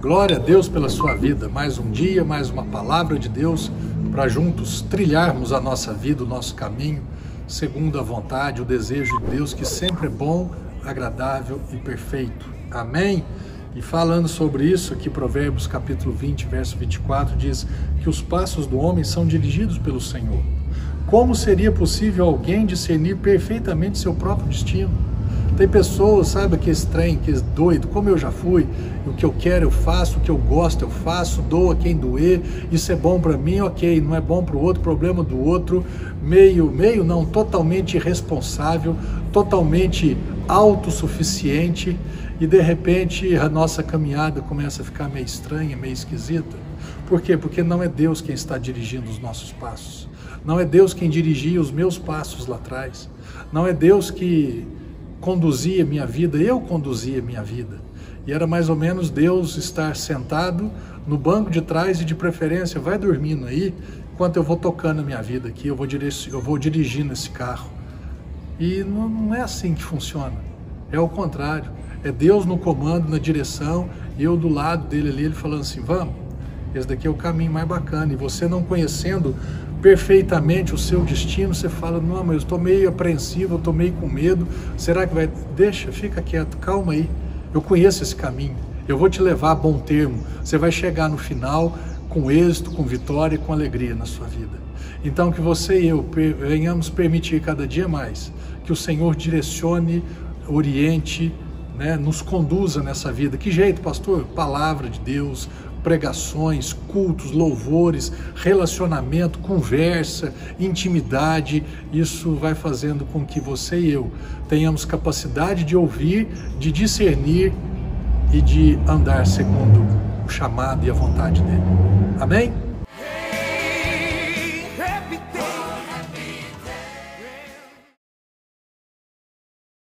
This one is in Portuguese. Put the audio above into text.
Glória a Deus pela sua vida. Mais um dia, mais uma palavra de Deus para juntos trilharmos a nossa vida, o nosso caminho, segundo a vontade, o desejo de Deus, que sempre é bom, agradável e perfeito. Amém? E falando sobre isso, aqui Provérbios capítulo 20, verso 24 diz que os passos do homem são dirigidos pelo Senhor. Como seria possível alguém discernir perfeitamente seu próprio destino? Tem pessoas, sabe, que estranho, que é doido, como eu já fui, o que eu quero eu faço, o que eu gosto eu faço, dou a quem doer, isso é bom para mim, ok, não é bom para o outro, problema do outro, meio, meio não, totalmente irresponsável, totalmente autossuficiente e de repente a nossa caminhada começa a ficar meio estranha, meio esquisita. Por quê? Porque não é Deus quem está dirigindo os nossos passos. Não é Deus quem dirigia os meus passos lá atrás. Não é Deus que conduzia minha vida, eu conduzia minha vida. E era mais ou menos Deus estar sentado no banco de trás e de preferência, vai dormindo aí, enquanto eu vou tocando a minha vida aqui, eu vou, eu vou dirigindo esse carro. E não, não é assim que funciona. É o contrário. É Deus no comando, na direção, e eu do lado dele ali, ele falando assim: vamos, esse daqui é o caminho mais bacana. E você não conhecendo perfeitamente o seu destino, você fala, não, mas eu estou meio apreensivo, eu estou meio com medo, será que vai? Deixa, fica quieto, calma aí, eu conheço esse caminho, eu vou te levar a bom termo, você vai chegar no final com êxito, com vitória e com alegria na sua vida. Então que você e eu venhamos permitir cada dia mais que o Senhor direcione, oriente, né, nos conduza nessa vida. Que jeito, pastor? Palavra de Deus, pregações, cultos, louvores, relacionamento, conversa, intimidade. Isso vai fazendo com que você e eu tenhamos capacidade de ouvir, de discernir e de andar segundo o chamado e a vontade dele. Amém?